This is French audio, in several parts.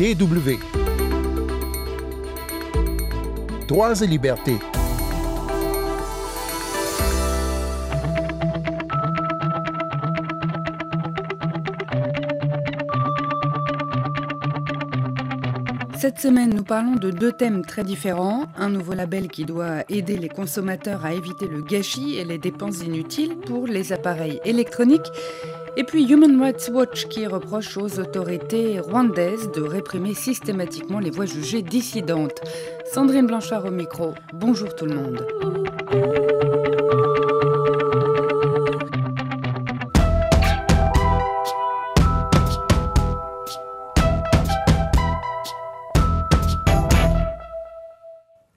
DW. Droits et libertés. Cette semaine, nous parlons de deux thèmes très différents. Un nouveau label qui doit aider les consommateurs à éviter le gâchis et les dépenses inutiles pour les appareils électroniques. Et puis Human Rights Watch qui reproche aux autorités rwandaises de réprimer systématiquement les voix jugées dissidentes. Sandrine Blanchard au micro. Bonjour tout le monde.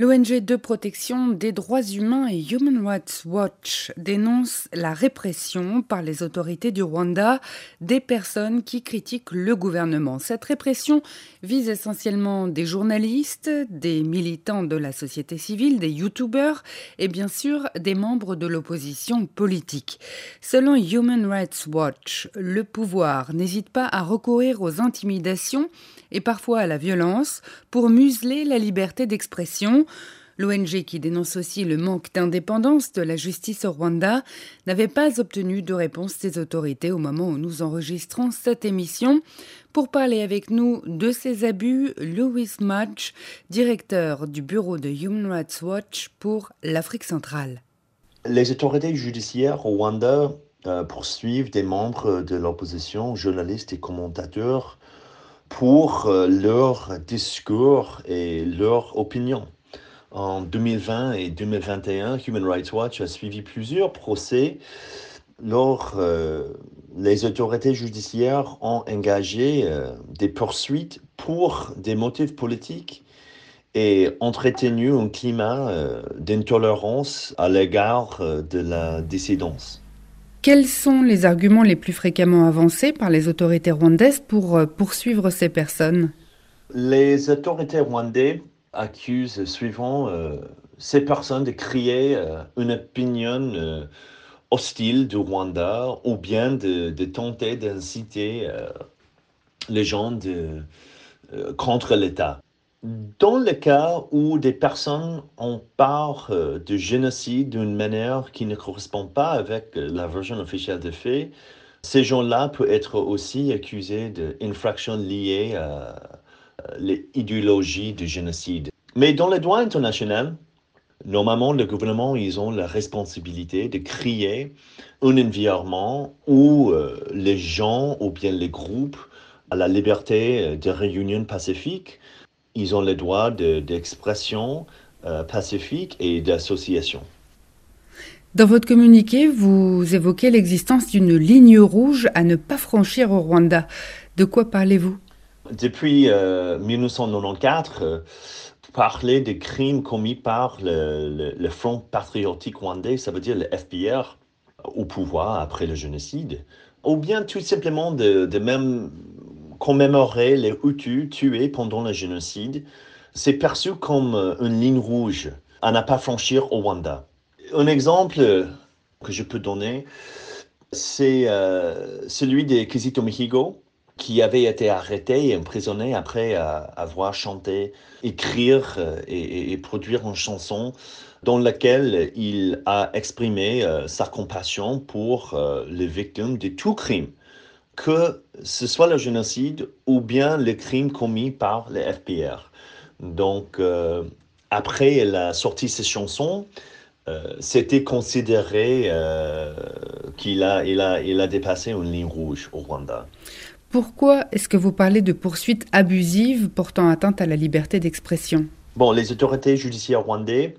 L'ONG de protection des droits humains et Human Rights Watch dénonce la répression par les autorités du Rwanda des personnes qui critiquent le gouvernement. Cette répression vise essentiellement des journalistes, des militants de la société civile, des youtubeurs et bien sûr des membres de l'opposition politique. Selon Human Rights Watch, le pouvoir n'hésite pas à recourir aux intimidations et parfois à la violence pour museler la liberté d'expression. L'ONG, qui dénonce aussi le manque d'indépendance de la justice au Rwanda, n'avait pas obtenu de réponse des autorités au moment où nous enregistrons cette émission. Pour parler avec nous de ces abus, Louis Mudge, directeur du bureau de Human Rights Watch pour l'Afrique centrale. Les autorités judiciaires au Rwanda euh, poursuivent des membres de l'opposition, journalistes et commentateurs pour euh, leur discours et leur opinion. En 2020 et 2021, Human Rights Watch a suivi plusieurs procès lors euh, les autorités judiciaires ont engagé euh, des poursuites pour des motifs politiques et entretenu un climat d'intolérance à l'égard de la dissidence. Quels sont les arguments les plus fréquemment avancés par les autorités rwandaises pour euh, poursuivre ces personnes? Les autorités rwandaises accusent suivant euh, ces personnes de créer euh, une opinion hostile du Rwanda ou bien de, tenter d'inciter les gens contre l'État. Dans le cas où des personnes ont part euh, de génocide d'une manière qui ne correspond pas avec la version officielle des faits, ces gens-là peuvent être aussi accusés d'infractions liées à l'idéologie du génocide. Mais dans le droit international, normalement, le gouvernement, ils ont la responsabilité de créer un environnement où euh, les gens ou bien les groupes à la liberté de réunion pacifique ils ont le droit d'expression euh, pacifique et d'association. Dans votre communiqué, vous évoquez l'existence d'une ligne rouge à ne pas franchir au Rwanda. De quoi parlez-vous? Depuis 1994, euh, euh, parler des crimes commis par le, Front patriotique rwandais, ça veut dire le FPR, au pouvoir après le génocide, ou bien tout simplement de, même commémorer les Hutus tués pendant le génocide, c'est perçu comme euh, une ligne rouge à ne pas franchir au Rwanda. Un exemple que je peux donner, c'est celui de Kizito Mihigo, qui avait été arrêté et emprisonné après euh, avoir chanté, écrire et, et, produire une chanson dans laquelle il a exprimé sa compassion pour les victimes de tout crime que ce soit le génocide ou bien le crime commis par les FPR. Donc, euh, après la sortie de cette chanson, euh, c'était considéré euh, qu'il a, il a, il a dépassé une ligne rouge au Rwanda. Pourquoi est-ce que vous parlez de poursuites abusives portant atteinte à la liberté d'expression? Bon, les autorités judiciaires rwandaises,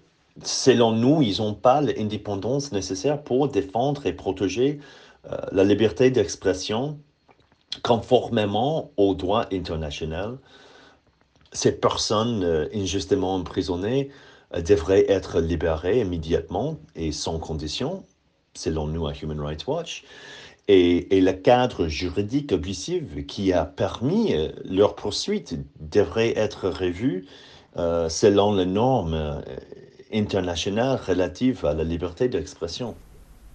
selon nous, ils n'ont pas l'indépendance nécessaire pour défendre et protéger la liberté d'expression conformément au droit international, ces personnes euh, injustement emprisonnées euh, devraient être libérées immédiatement et sans condition, selon nous à Human Rights Watch. Et, le cadre juridique abusif qui a permis euh, leur poursuite devrait être revu selon les normes internationales relatives à la liberté d'expression.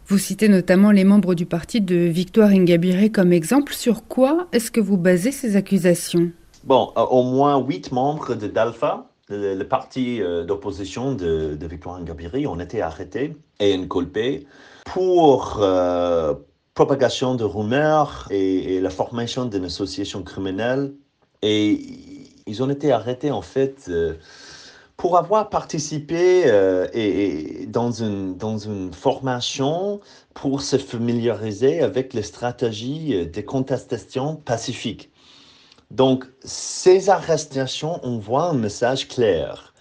Vous citez notamment les membres du parti de Victoire Ingabire comme exemple. Sur quoi est-ce que vous basez ces accusations? Bon, au moins huit membres de d'Alpha, le, parti d'opposition de, de Victoire Ingabiri, ont été arrêtés et inculpés pour propagation de rumeurs et, la formation d'une association criminelle. Et ils ont été arrêtés en fait euh, pour avoir participé euh, et, dans, une, dans une formation pour se familiariser avec les stratégies de contestation pacifique. Donc, ces arrestations envoient un message clair.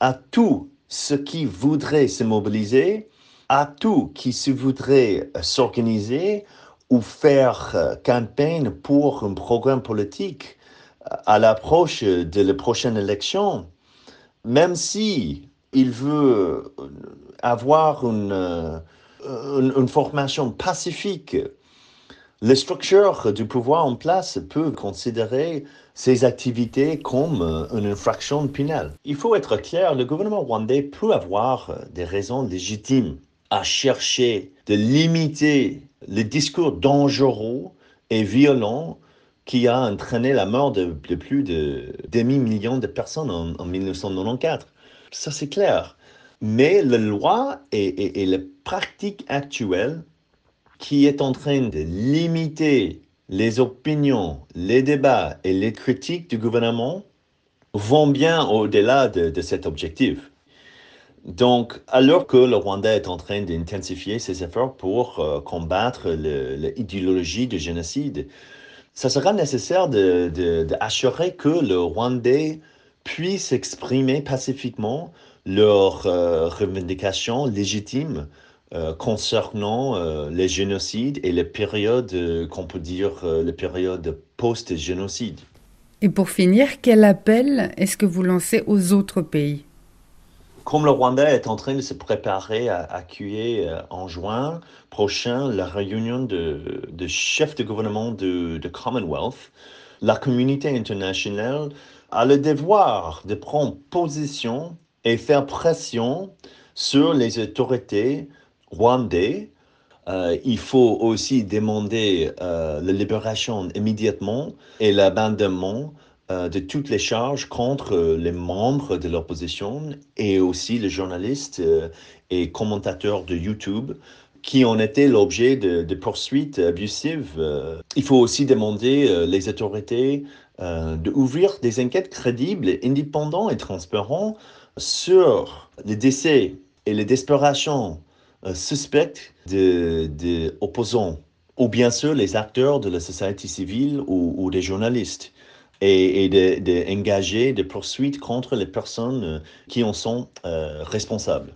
À tous ceux qui voudraient se mobiliser à tout qui se voudrait euh, s'organiser ou faire euh, campagne pour un programme politique euh, à l'approche de la prochaine élection, même si il veut avoir une, une, formation pacifique, les structures du pouvoir en place peuvent considérer ces activités comme une infraction pénale. Il faut être clair, le gouvernement rwandais peut avoir des raisons légitimes à chercher de limiter le discours dangereux et violent qui a entraîné la mort de, plus de demi-million de personnes en, 1994. Ça, c'est clair. Mais la loi et, et, la pratique actuelle qui est en train de limiter les opinions, les débats et les critiques du gouvernement vont bien au-delà de, de cet objectif. Donc, alors que le Rwanda est en train d'intensifier ses efforts pour euh, combattre l'idéologie du génocide, ça sera nécessaire d'assurer que le Rwandais puisse exprimer pacifiquement leurs euh, revendications légitimes euh, concernant les génocides et les périodes, qu'on peut dire, les périodes post-génocide. Et pour finir, quel appel est-ce que vous lancez aux autres pays? Comme le Rwanda est en train de se préparer à accueillir euh, en juin prochain la réunion de, chefs de gouvernement de, Commonwealth, la communauté internationale a le devoir de prendre position et faire pression sur les autorités rwandaises. Euh, il faut aussi demander euh, la libération immédiatement et l'abandonnement euh, de toutes les charges contre euh, les membres de l'opposition et aussi les journalistes et commentateurs de YouTube qui ont été l'objet de, poursuites abusives. il faut aussi demander les autorités d'ouvrir des enquêtes crédibles, indépendantes et transparentes sur les décès et les despérations suspectes des de opposants ou bien sûr les acteurs de la société civile ou, des journalistes et, d'engager de, des poursuites contre les personnes euh, qui en sont euh, responsables.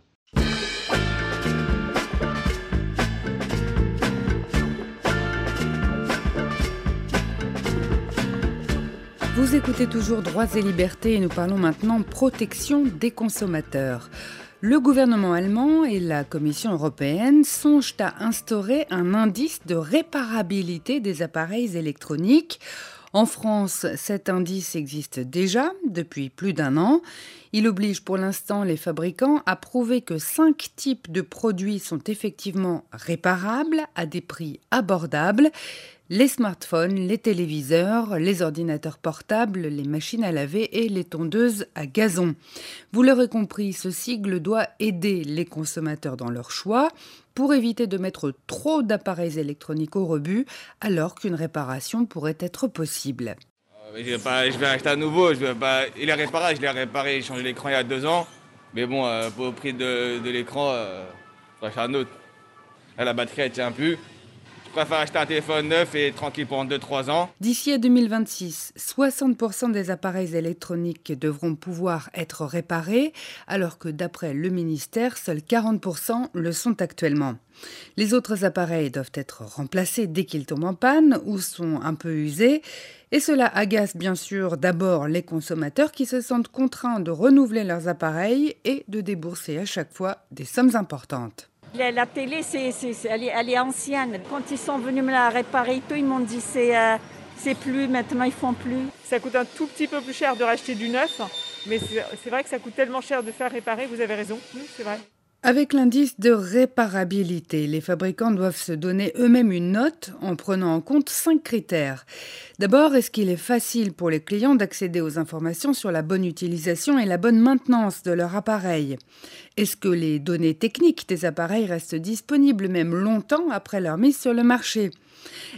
Vous écoutez toujours Droits et Libertés et nous parlons maintenant protection des consommateurs. Le gouvernement allemand et la Commission européenne songent à instaurer un indice de réparabilité des appareils électroniques. En France, cet indice existe déjà depuis plus d'un an. Il oblige pour l'instant les fabricants à prouver que cinq types de produits sont effectivement réparables à des prix abordables les smartphones, les téléviseurs, les ordinateurs portables, les machines à laver et les tondeuses à gazon. Vous l'aurez compris, ce sigle doit aider les consommateurs dans leur choix pour éviter de mettre trop d'appareils électroniques au rebut alors qu'une réparation pourrait être possible. Euh, je, vais pas, je vais acheter à nouveau, je vais pas, il est réparé, je l'ai réparé, j'ai changé l'écran il y a deux ans, mais bon, euh, pour le prix de, l'écran, euh, je vais acheter un autre. La batterie elle tient plus, je préfère acheter un téléphone neuf et tranquille pendant 2-3 ans. D'ici à 2026, 60% des appareils électroniques devront pouvoir être réparés, alors que d'après le ministère, seuls 40% le sont actuellement. Les autres appareils doivent être remplacés dès qu'ils tombent en panne ou sont un peu usés, et cela agace bien sûr d'abord les consommateurs qui se sentent contraints de renouveler leurs appareils et de débourser à chaque fois des sommes importantes. La, télé, c'est, elle, est, ancienne. Quand ils sont venus me la réparer, tout, ils m'ont dit c'est, euh, c'est plus, maintenant ils font plus. Ça coûte un tout petit peu plus cher de racheter du neuf, mais c'est, vrai que ça coûte tellement cher de faire réparer, vous avez raison, c'est vrai. Avec l'indice de réparabilité, les fabricants doivent se donner eux-mêmes une note en prenant en compte cinq critères. D'abord, est-ce qu'il est facile pour les clients d'accéder aux informations sur la bonne utilisation et la bonne maintenance de leur appareil? Est-ce que les données techniques des appareils restent disponibles même longtemps après leur mise sur le marché?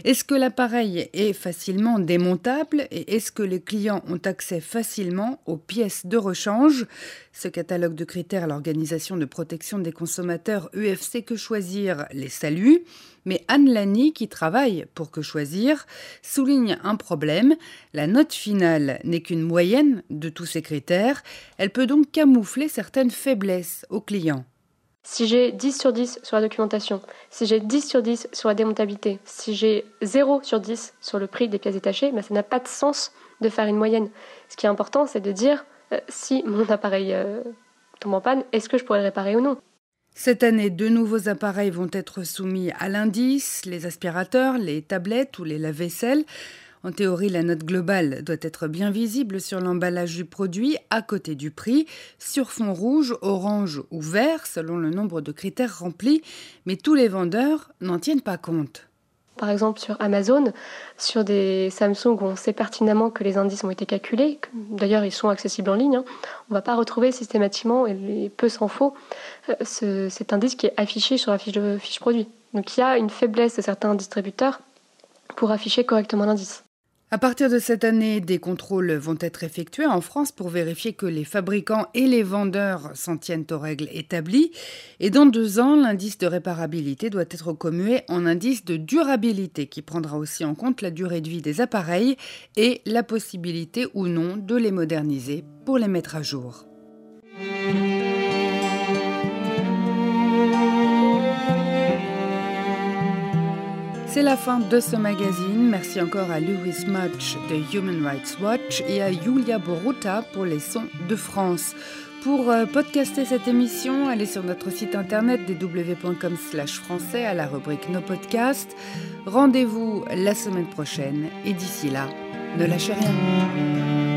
Est-ce que l'appareil est facilement démontable et est-ce que les clients ont accès facilement aux pièces de rechange? Ce catalogue de critères, l'Organisation de protection des consommateurs UFC Que Choisir les salue. Mais Anne Lani, qui travaille pour Que Choisir, souligne un problème. La note finale n'est qu'une moyenne de tous ces critères. Elle peut donc camoufler certaines faiblesses clients. Si j'ai 10 sur 10 sur la documentation, si j'ai 10 sur 10 sur la démontabilité, si j'ai 0 sur 10 sur le prix des pièces détachées, ben ça n'a pas de sens de faire une moyenne. Ce qui est important, c'est de dire euh, si mon appareil euh, tombe en panne, est-ce que je pourrais le réparer ou non? Cette année, deux nouveaux appareils vont être soumis à l'indice, les aspirateurs, les tablettes ou les lave-vaisselle. En théorie, la note globale doit être bien visible sur l'emballage du produit à côté du prix, sur fond rouge, orange ou vert selon le nombre de critères remplis, mais tous les vendeurs n'en tiennent pas compte. Par exemple, sur Amazon, sur des Samsung on sait pertinemment que les indices ont été calculés, d'ailleurs ils sont accessibles en ligne, hein, on ne va pas retrouver systématiquement, et peu s'en faut, euh, cet indice qui est affiché sur la fiche, de, fiche produit. Donc il y a une faiblesse de certains distributeurs pour afficher correctement l'indice. À partir de cette année, des contrôles vont être effectués en France pour vérifier que les fabricants et les vendeurs s'en tiennent aux règles établies. Et dans deux ans, l'indice de réparabilité doit être commué en indice de durabilité qui prendra aussi en compte la durée de vie des appareils et la possibilité ou non de les moderniser pour les mettre à jour. C'est la fin de ce magazine. Merci encore à Louis Mudge de Human Rights Watch et à Julia Boruta pour les sons de France. Pour euh, podcaster cette émission, allez sur notre site internet www.com français à la rubrique Nos podcasts. Rendez-vous la semaine prochaine et d'ici là, ne lâchez rien.